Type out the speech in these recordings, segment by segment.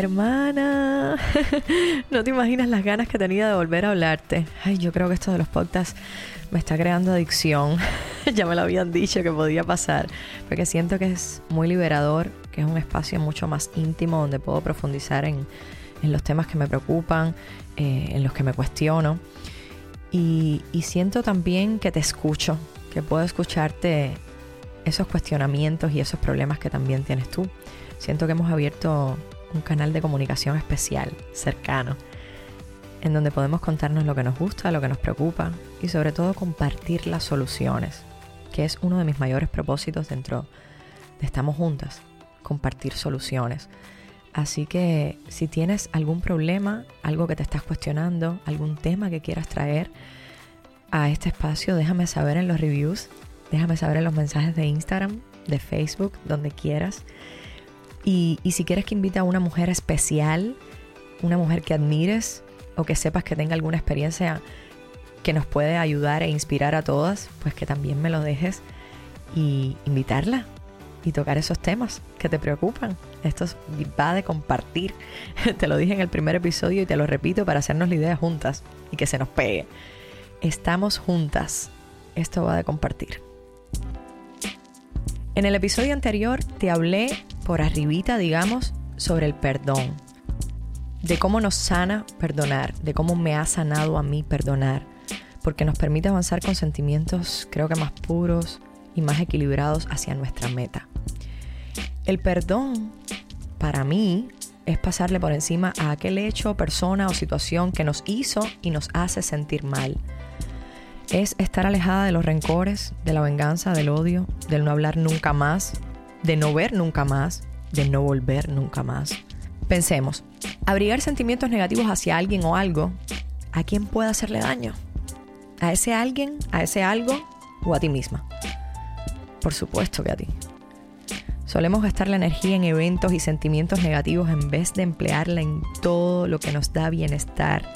Hermana, no te imaginas las ganas que tenía de volver a hablarte. Ay, yo creo que esto de los podcasts me está creando adicción. ya me lo habían dicho que podía pasar, porque siento que es muy liberador, que es un espacio mucho más íntimo donde puedo profundizar en, los temas que me preocupan, eh, en los que me cuestiono. Y siento también que te escucho, que puedo escucharte esos cuestionamientos y esos problemas que también tienes tú. Siento que hemos abierto un canal de comunicación especial, cercano, en donde podemos contarnos lo que nos gusta, lo que nos preocupa y sobre todo compartir las soluciones, que es uno de mis mayores propósitos dentro de Estamos Juntas, compartir soluciones. Así que si tienes algún problema, algo que te estás cuestionando, algún tema que quieras traer a este espacio, déjame saber en los reviews, déjame saber en los mensajes de Instagram, de Facebook, donde quieras. Y, si quieres que invite a una mujer especial, una mujer que admires o que sepas que tenga alguna experiencia que nos puede ayudar e inspirar a todas, pues que también me lo dejes y invitarla y tocar esos temas que te preocupan. Esto va de compartir. te lo dije en el primer episodio y te lo repito para hacernos la idea juntas y que se nos pegue. Estamos juntas. Esto va de compartir. En el episodio anterior te hablé por arribita, digamos, sobre el perdón. De cómo nos sana perdonar, de cómo me ha sanado a mí perdonar, porque nos permite avanzar con sentimientos creo que más puros y más equilibrados hacia nuestra meta. El perdón, para mí, es pasarle por encima a aquel hecho, persona o situación que nos hizo y nos hace sentir mal. Es estar alejada de los rencores, de la venganza, del odio, del no hablar nunca más, de no ver nunca más, de no volver nunca más. Pensemos, abrigar sentimientos negativos hacia alguien o algo, ¿a quién puede hacerle daño? ¿A ese alguien, a ese algo o a ti misma? Por supuesto que a ti. Solemos gastar la energía en eventos y sentimientos negativos en vez de emplearla en todo lo que nos da bienestar,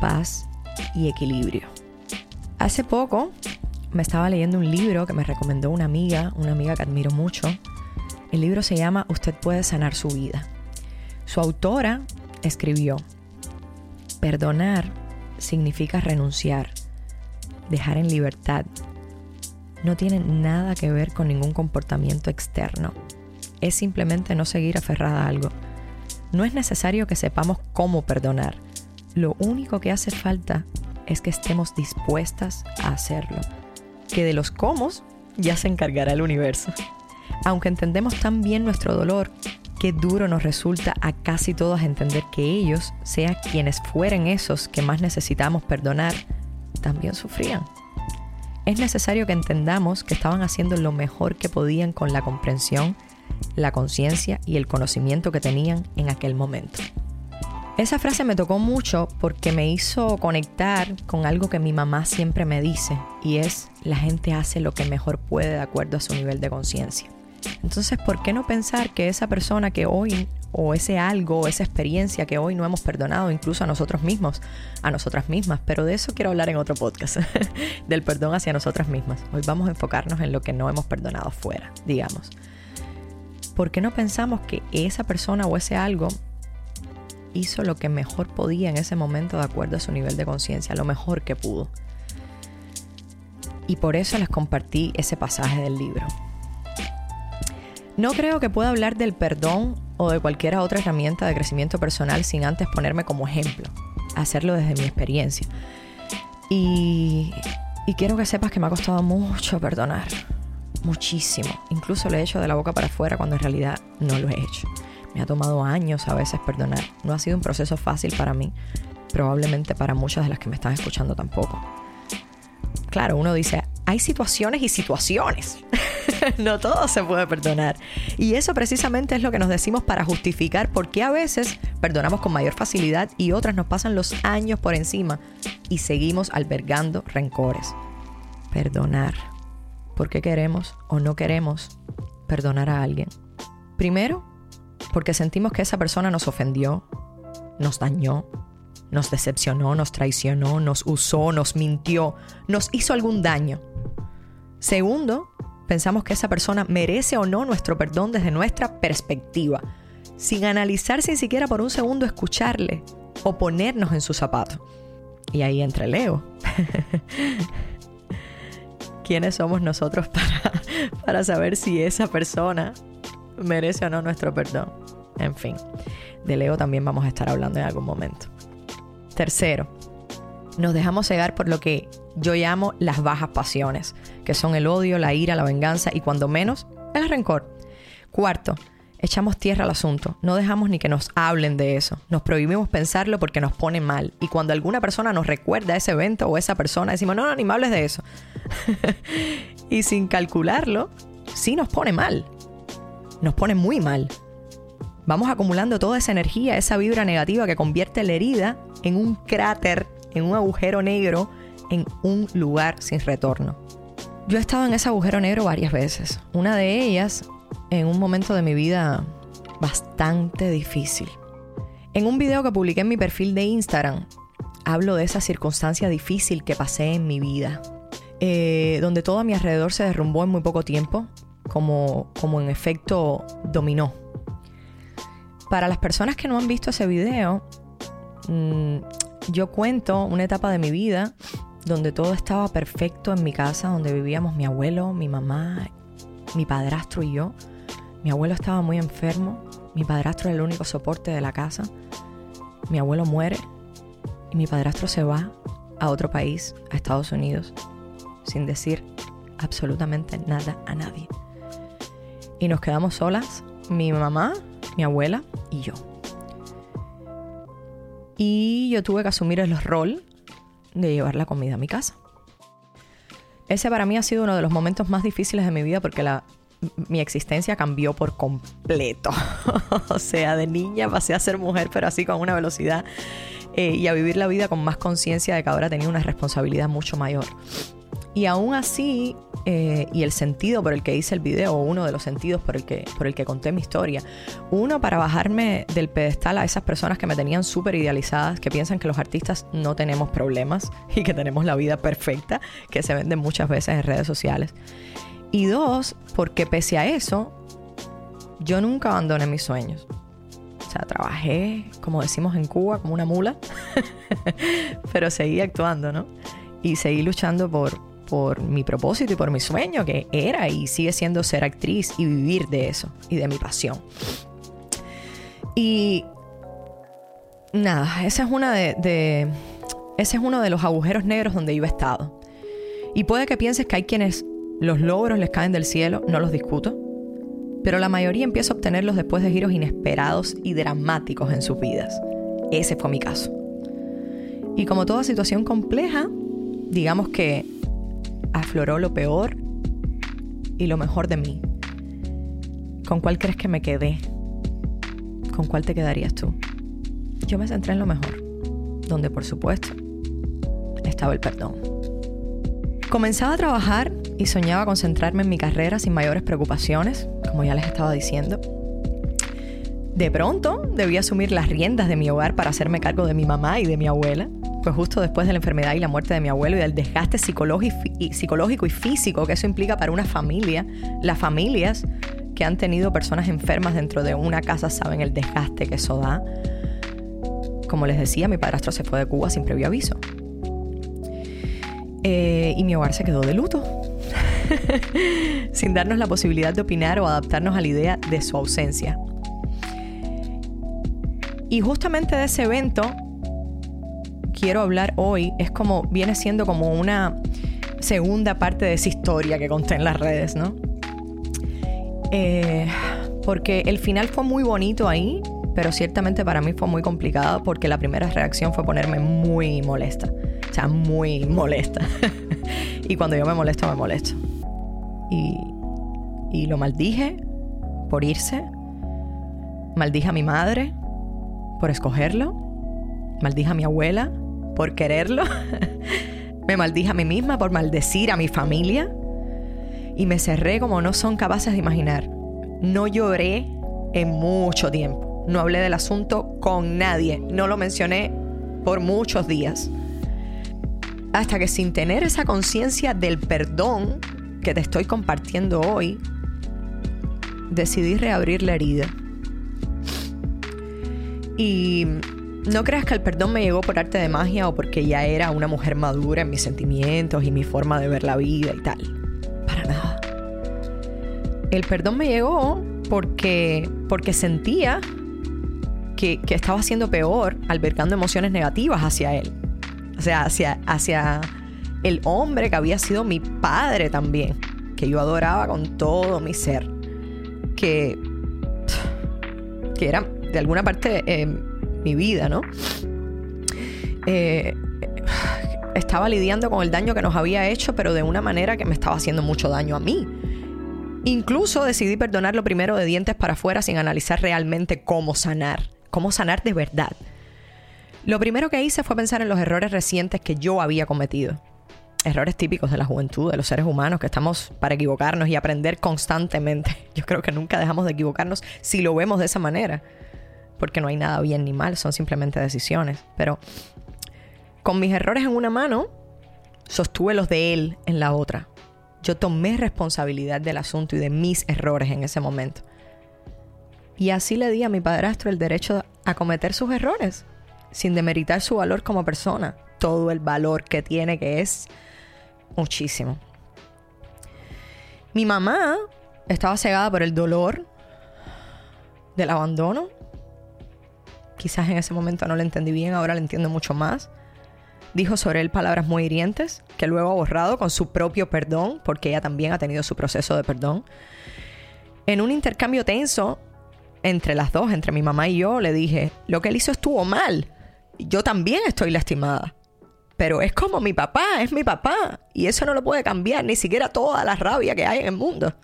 paz y equilibrio. Hace poco me estaba leyendo un libro que me recomendó una amiga, una amiga que admiro mucho, el libro se llama Usted puede sanar su vida. Su autora escribió, perdonar significa renunciar, dejar en libertad. No tiene nada que ver con ningún comportamiento externo. Es simplemente no seguir aferrada a algo. No es necesario que sepamos cómo perdonar. Lo único que hace falta es que estemos dispuestas a hacerlo. Que de los cómo ya se encargará el universo. Aunque entendemos tan bien nuestro dolor, qué duro nos resulta a casi todos entender que ellos, sea quienes fueren esos que más necesitamos perdonar, también sufrían. Es necesario que entendamos que estaban haciendo lo mejor que podían con la comprensión, la conciencia y el conocimiento que tenían en aquel momento. Esa frase me tocó mucho porque me hizo conectar con algo que mi mamá siempre me dice y es la gente hace lo que mejor puede de acuerdo a su nivel de conciencia. Entonces, ¿por qué no pensar que esa persona que hoy, o ese algo, esa experiencia que hoy no hemos perdonado, incluso a nosotros mismos, a nosotras mismas, pero de eso quiero hablar en otro podcast, del perdón hacia nosotras mismas. Hoy vamos a enfocarnos en lo que no hemos perdonado fuera, digamos. ¿Por qué no pensamos que esa persona o ese algo hizo lo que mejor podía en ese momento de acuerdo a su nivel de conciencia, lo mejor que pudo? Y por eso les compartí ese pasaje del libro. No creo que pueda hablar del perdón o de cualquier otra herramienta de crecimiento personal sin antes ponerme como ejemplo, hacerlo desde mi experiencia. Y, quiero que sepas que me ha costado mucho perdonar, muchísimo. Incluso lo he hecho de la boca para afuera cuando en realidad no lo he hecho. Me ha tomado años a veces perdonar. No ha sido un proceso fácil para mí, probablemente para muchas de las que me están escuchando tampoco. Claro, uno dice, hay situaciones y situaciones. no todo se puede perdonar. Y eso precisamente es lo que nos decimos para justificar por qué a veces perdonamos con mayor facilidad y otras nos pasan los años por encima y seguimos albergando rencores. Perdonar. ¿Por qué queremos o no queremos perdonar a alguien? Primero, porque sentimos que esa persona nos ofendió, nos dañó, nos decepcionó, nos traicionó, nos usó, nos mintió, nos hizo algún daño. Segundo, pensamos que esa persona merece o no nuestro perdón desde nuestra perspectiva, sin analizar sin siquiera por un segundo escucharle o ponernos en su zapato. Y ahí entra el. ¿Quiénes somos nosotros para, para saber si esa persona merece o no nuestro perdón? En fin, del ego también vamos a estar hablando en algún momento. Tercero, nos dejamos cegar por lo que yo llamo las bajas pasiones, que son el odio, la ira, la venganza y cuando menos, el rencor. Cuarto, echamos tierra al asunto, no dejamos ni que nos hablen de eso, nos prohibimos pensarlo porque nos pone mal y cuando alguna persona nos recuerda ese evento o esa persona decimos, no, no, ni me hables de eso. y sin calcularlo, sí nos pone mal, nos pone muy mal. Vamos acumulando toda esa energía, esa vibra negativa que convierte la herida en un cráter, en un agujero negro, en un lugar sin retorno. Yo he estado en ese agujero negro varias veces. Una de ellas en un momento de mi vida bastante difícil. En un video que publiqué en mi perfil de Instagram, hablo de esa circunstancia difícil que pasé en mi vida, eh, donde todo a mi alrededor se derrumbó en muy poco tiempo, como, como en efecto dominó. Para las personas que no han visto ese video, Mm, yo cuento una etapa de mi vida donde todo estaba perfecto en mi casa, donde vivíamos mi abuelo, mi mamá, mi padrastro y yo. Mi abuelo estaba muy enfermo, mi padrastro era el único soporte de la casa. Mi abuelo muere y mi padrastro se va a otro país, a Estados Unidos, sin decir absolutamente nada a nadie. Y nos quedamos solas, mi mamá, mi abuela y yo. Y yo tuve que asumir el rol de llevar la comida a mi casa. Ese para mí ha sido uno de los momentos más difíciles de mi vida porque la, mi existencia cambió por completo. o sea, de niña pasé a ser mujer, pero así con una velocidad eh, y a vivir la vida con más conciencia de que ahora tenía una responsabilidad mucho mayor. Y aún así, eh, y el sentido por el que hice el video, o uno de los sentidos por el, que, por el que conté mi historia, uno para bajarme del pedestal a esas personas que me tenían súper idealizadas, que piensan que los artistas no tenemos problemas y que tenemos la vida perfecta, que se venden muchas veces en redes sociales. Y dos, porque pese a eso, yo nunca abandoné mis sueños. O sea, trabajé, como decimos en Cuba, como una mula, pero seguí actuando, ¿no? Y seguí luchando por, por mi propósito y por mi sueño, que era y sigue siendo ser actriz y vivir de eso y de mi pasión. Y nada, esa es una de, ese es uno de los agujeros negros donde yo he estado. Y puede que pienses que hay quienes los logros les caen del cielo, no los discuto, pero la mayoría empieza a obtenerlos después de giros inesperados y dramáticos en sus vidas. Ese fue mi caso. Y como toda situación compleja, digamos que afloró lo peor y lo mejor de mí. ¿Con cuál crees que me quedé? ¿Con cuál te quedarías tú? Yo me centré en lo mejor, donde por supuesto estaba el perdón. Comenzaba a trabajar y soñaba concentrarme en mi carrera sin mayores preocupaciones, como ya les estaba diciendo. De pronto debí asumir las riendas de mi hogar para hacerme cargo de mi mamá y de mi abuela pues justo después de la enfermedad y la muerte de mi abuelo y del desgaste psicológico y físico que eso implica para una familia, las familias que han tenido personas enfermas dentro de una casa saben el desgaste que eso da. Como les decía, mi padrastro se fue de Cuba sin previo aviso. Eh, y mi hogar se quedó de luto, sin darnos la posibilidad de opinar o adaptarnos a la idea de su ausencia. Y justamente de ese evento quiero hablar hoy es como, viene siendo como una segunda parte de esa historia que conté en las redes, ¿no? Eh, porque el final fue muy bonito ahí, pero ciertamente para mí fue muy complicado porque la primera reacción fue ponerme muy molesta. O sea, muy molesta. y cuando yo me molesto, me molesto. Y y lo maldije por irse. Maldije a mi madre por escogerlo. Maldije a mi abuela por quererlo. me maldije a mí misma por maldecir a mi familia. Y me cerré como no son capaces de imaginar. No lloré en mucho tiempo. No hablé del asunto con nadie. No lo mencioné por muchos días. Hasta que sin tener esa conciencia del perdón que te estoy compartiendo hoy, decidí reabrir la herida. Y no creas que el perdón me llegó por arte de magia o porque ya era una mujer madura en mis sentimientos y mi forma de ver la vida y tal. Para nada. El perdón me llegó porque, porque sentía que, que estaba siendo peor albergando emociones negativas hacia él. O sea, hacia, hacia el hombre que había sido mi padre también, que yo adoraba con todo mi ser, que, que era de alguna parte eh, mi vida, ¿no? Eh, estaba lidiando con el daño que nos había hecho, pero de una manera que me estaba haciendo mucho daño a mí. Incluso decidí perdonarlo primero de dientes para afuera sin analizar realmente cómo sanar, cómo sanar de verdad. Lo primero que hice fue pensar en los errores recientes que yo había cometido. Errores típicos de la juventud, de los seres humanos, que estamos para equivocarnos y aprender constantemente. Yo creo que nunca dejamos de equivocarnos si lo vemos de esa manera porque no hay nada bien ni mal, son simplemente decisiones. Pero con mis errores en una mano, sostuve los de él en la otra. Yo tomé responsabilidad del asunto y de mis errores en ese momento. Y así le di a mi padrastro el derecho a cometer sus errores, sin demeritar su valor como persona, todo el valor que tiene, que es muchísimo. Mi mamá estaba cegada por el dolor del abandono Quizás en ese momento no lo entendí bien, ahora lo entiendo mucho más. Dijo sobre él palabras muy hirientes, que luego ha borrado con su propio perdón, porque ella también ha tenido su proceso de perdón. En un intercambio tenso entre las dos, entre mi mamá y yo, le dije, lo que él hizo estuvo mal. Yo también estoy lastimada. Pero es como mi papá, es mi papá. Y eso no lo puede cambiar, ni siquiera toda la rabia que hay en el mundo.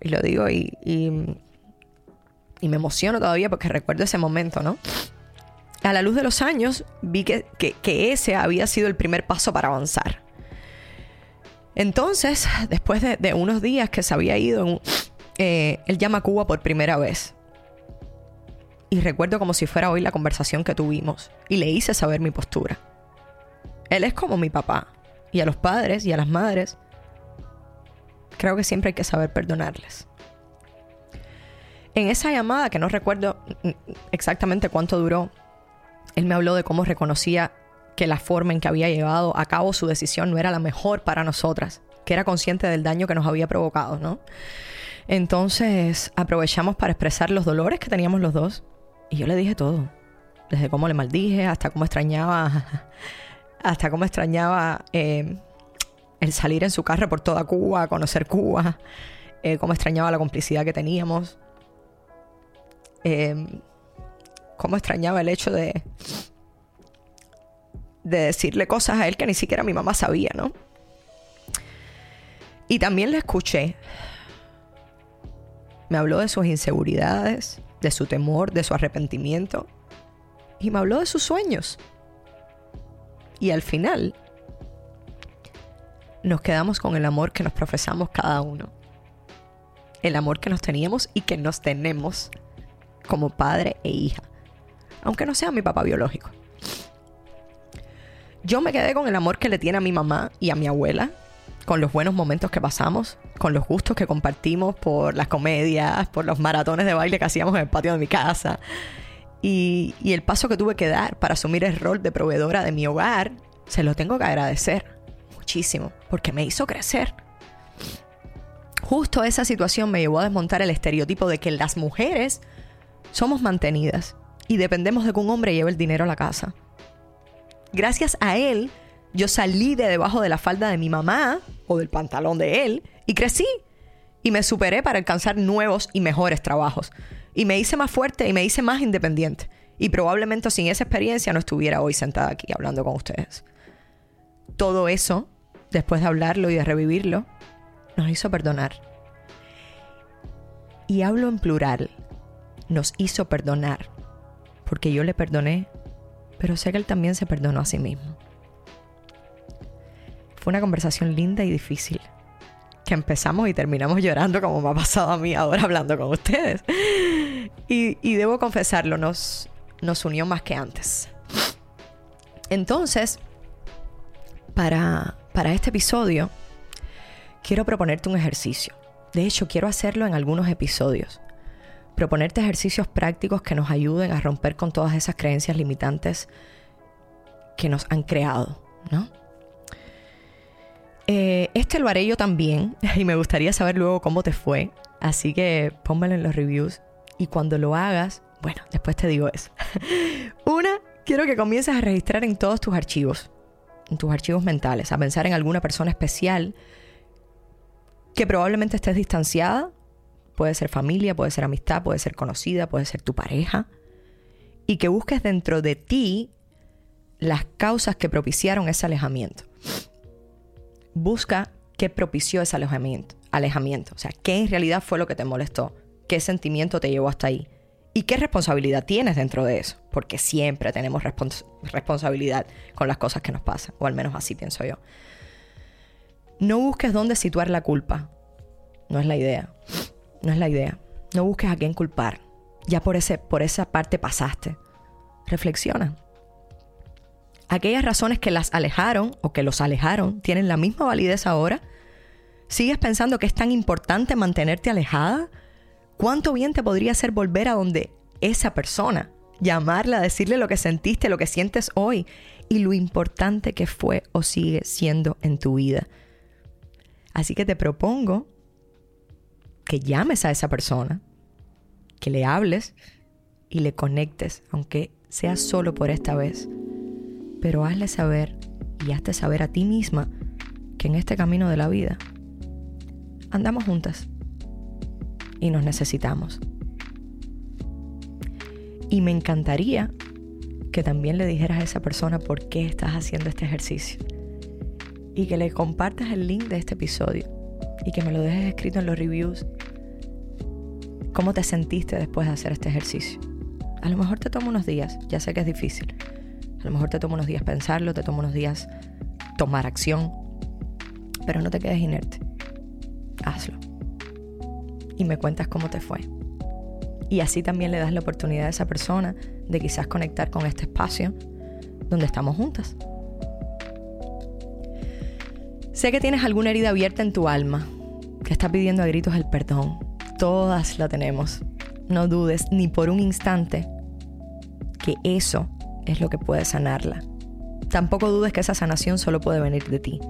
Y lo digo y, y y me emociono todavía porque recuerdo ese momento, ¿no? A la luz de los años vi que, ese había sido el primer paso para avanzar. Entonces, después de, unos días que se había ido, eh, él llama a Cuba por primera vez. Y recuerdo como si fuera hoy la conversación que tuvimos. Y le hice saber mi postura. Él es como mi papá. Y a los padres y a las madres, creo que siempre hay que saber perdonarles. En esa llamada, que no recuerdo exactamente cuánto duró, él me habló de cómo reconocía que la forma en que había llevado a cabo su decisión no era la mejor para nosotras, que era consciente del daño que nos había provocado, ¿no? Entonces aprovechamos para expresar los dolores que teníamos los dos y yo le dije todo, desde cómo le maldije hasta cómo extrañaba, hasta cómo extrañaba eh, el salir en su carro por toda Cuba, conocer Cuba, eh, cómo extrañaba la complicidad que teníamos. Em, cómo extrañaba el hecho de, de decirle cosas a él que ni siquiera mi mamá sabía, ¿no? Y también le escuché. Me habló de sus inseguridades, de su temor, de su arrepentimiento. Y me habló de sus sueños. Y al final nos quedamos con el amor que nos profesamos cada uno. El amor que nos teníamos y que nos tenemos como padre e hija, aunque no sea mi papá biológico. Yo me quedé con el amor que le tiene a mi mamá y a mi abuela, con los buenos momentos que pasamos, con los gustos que compartimos por las comedias, por los maratones de baile que hacíamos en el patio de mi casa, y, y el paso que tuve que dar para asumir el rol de proveedora de mi hogar, se lo tengo que agradecer muchísimo, porque me hizo crecer. Justo esa situación me llevó a desmontar el estereotipo de que las mujeres somos mantenidas y dependemos de que un hombre lleve el dinero a la casa. Gracias a él, yo salí de debajo de la falda de mi mamá o del pantalón de él y crecí. Y me superé para alcanzar nuevos y mejores trabajos. Y me hice más fuerte y me hice más independiente. Y probablemente sin esa experiencia no estuviera hoy sentada aquí hablando con ustedes. Todo eso, después de hablarlo y de revivirlo, nos hizo perdonar. Y hablo en plural. Nos hizo perdonar. Porque yo le perdoné, pero sé que él también se perdonó a sí mismo. Fue una conversación linda y difícil. Que empezamos y terminamos llorando como me ha pasado a mí ahora hablando con ustedes. Y, debo confesarlo, nos, nos unió más que antes. Entonces, para, para este episodio, quiero proponerte un ejercicio. De hecho, quiero hacerlo en algunos episodios. Proponerte ejercicios prácticos que nos ayuden a romper con todas esas creencias limitantes que nos han creado, ¿no? Eh, este lo haré yo también y me gustaría saber luego cómo te fue. Así que pónmelo en los reviews y cuando lo hagas, bueno, después te digo eso. Una, quiero que comiences a registrar en todos tus archivos, en tus archivos mentales, a pensar en alguna persona especial que probablemente estés distanciada. Puede ser familia, puede ser amistad, puede ser conocida, puede ser tu pareja. Y que busques dentro de ti las causas que propiciaron ese alejamiento. Busca qué propició ese alejamiento, alejamiento. O sea, qué en realidad fue lo que te molestó, qué sentimiento te llevó hasta ahí. ¿Y qué responsabilidad tienes dentro de eso? Porque siempre tenemos responsabilidad con las cosas que nos pasan, o al menos así pienso yo. No busques dónde situar la culpa. No es la idea. No es la idea. No busques a quién culpar. Ya por, ese, por esa parte pasaste. Reflexiona. Aquellas razones que las alejaron o que los alejaron tienen la misma validez ahora. ¿Sigues pensando que es tan importante mantenerte alejada? ¿Cuánto bien te podría hacer volver a donde esa persona? Llamarla, decirle lo que sentiste, lo que sientes hoy y lo importante que fue o sigue siendo en tu vida. Así que te propongo que llames a esa persona, que le hables y le conectes, aunque sea solo por esta vez. Pero hazle saber y hazte saber a ti misma que en este camino de la vida andamos juntas y nos necesitamos. Y me encantaría que también le dijeras a esa persona por qué estás haciendo este ejercicio y que le compartas el link de este episodio y que me lo dejes escrito en los reviews. ¿Cómo te sentiste después de hacer este ejercicio? A lo mejor te toma unos días, ya sé que es difícil. A lo mejor te toma unos días pensarlo, te toma unos días tomar acción, pero no te quedes inerte. Hazlo. Y me cuentas cómo te fue. Y así también le das la oportunidad a esa persona de quizás conectar con este espacio donde estamos juntas. Sé que tienes alguna herida abierta en tu alma, que está pidiendo a gritos el perdón. Todas la tenemos. No dudes ni por un instante que eso es lo que puede sanarla. Tampoco dudes que esa sanación solo puede venir de ti.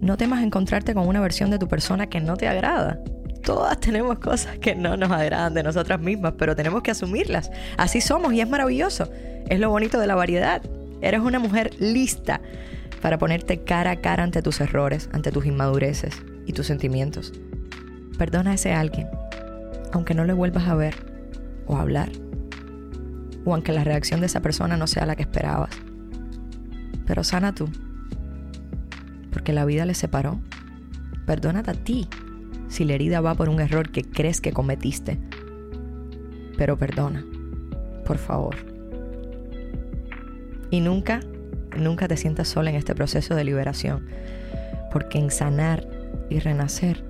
No temas encontrarte con una versión de tu persona que no te agrada. Todas tenemos cosas que no nos agradan de nosotras mismas, pero tenemos que asumirlas. Así somos y es maravilloso. Es lo bonito de la variedad. Eres una mujer lista para ponerte cara a cara ante tus errores, ante tus inmadureces y tus sentimientos. Perdona a ese alguien, aunque no le vuelvas a ver o a hablar, o aunque la reacción de esa persona no sea la que esperabas. Pero sana tú, porque la vida le separó. Perdónate a ti si la herida va por un error que crees que cometiste. Pero perdona, por favor. Y nunca Nunca te sientas sola en este proceso de liberación, porque en sanar y renacer